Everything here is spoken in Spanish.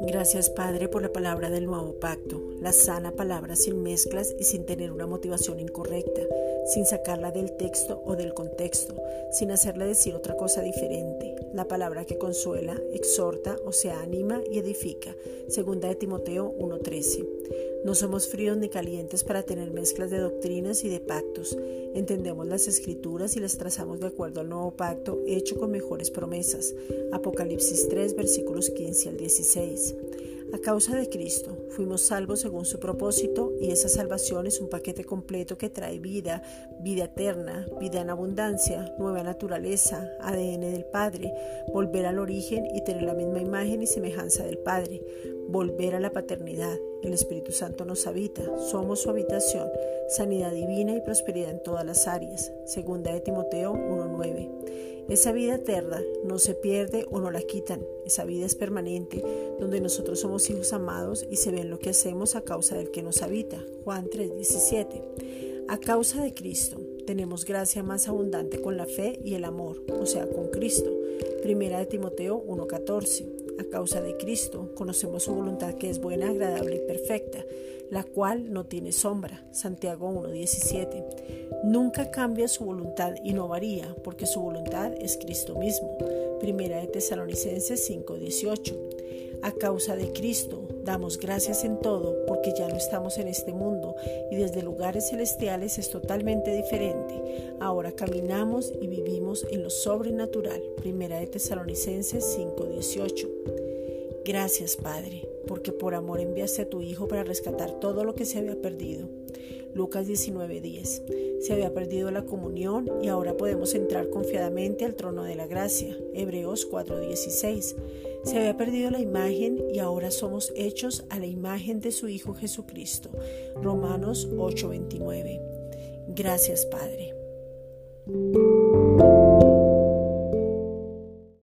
Gracias Padre por la palabra del nuevo pacto, la sana palabra sin mezclas y sin tener una motivación incorrecta, sin sacarla del texto o del contexto, sin hacerle decir otra cosa diferente. La palabra que consuela, exhorta, o sea, anima y edifica. Segunda de Timoteo 1:13. No somos fríos ni calientes para tener mezclas de doctrinas y de pactos. Entendemos las escrituras y las trazamos de acuerdo al nuevo pacto hecho con mejores promesas. Apocalipsis 3 versículos 15 al 16. A causa de Cristo, fuimos salvos según su propósito y esa salvación es un paquete completo que trae vida, vida eterna, vida en abundancia, nueva naturaleza, ADN del Padre, volver al origen y tener la misma imagen y semejanza del Padre, volver a la paternidad. El Espíritu Santo nos habita, somos su habitación, sanidad divina y prosperidad en todas las áreas. Segunda de Timoteo 1.9. Esa vida eterna no se pierde o no la quitan. Esa vida es permanente, donde nosotros somos hijos amados y se ve en lo que hacemos a causa del que nos habita. Juan 3:17. A causa de Cristo tenemos gracia más abundante con la fe y el amor, o sea, con Cristo. Primera de Timoteo 1:14. A causa de Cristo conocemos su voluntad que es buena, agradable y perfecta la cual no tiene sombra. Santiago 1.17. Nunca cambia su voluntad y no varía, porque su voluntad es Cristo mismo. Primera de Tesalonicenses 5.18. A causa de Cristo damos gracias en todo, porque ya no estamos en este mundo y desde lugares celestiales es totalmente diferente. Ahora caminamos y vivimos en lo sobrenatural. Primera de Tesalonicenses 5.18. Gracias, Padre porque por amor enviaste a tu Hijo para rescatar todo lo que se había perdido. Lucas 19:10. Se había perdido la comunión y ahora podemos entrar confiadamente al trono de la gracia. Hebreos 4:16. Se había perdido la imagen y ahora somos hechos a la imagen de su Hijo Jesucristo. Romanos 8:29. Gracias Padre.